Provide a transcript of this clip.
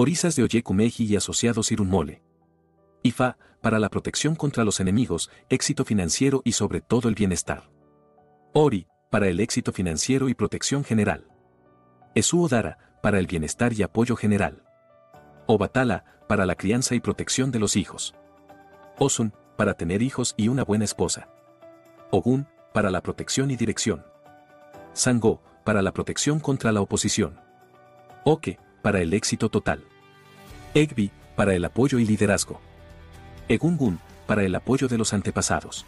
Orisas de Oyekumeji y asociados Irunmole. IFA, para la protección contra los enemigos, éxito financiero y sobre todo el bienestar. Ori, para el éxito financiero y protección general. Esuodara, para el bienestar y apoyo general. Obatala, para la crianza y protección de los hijos. Osun, para tener hijos y una buena esposa. Ogun, para la protección y dirección. Sango, para la protección contra la oposición. Oke, para el éxito total. Egbi, para el apoyo y liderazgo. Egungun, para el apoyo de los antepasados.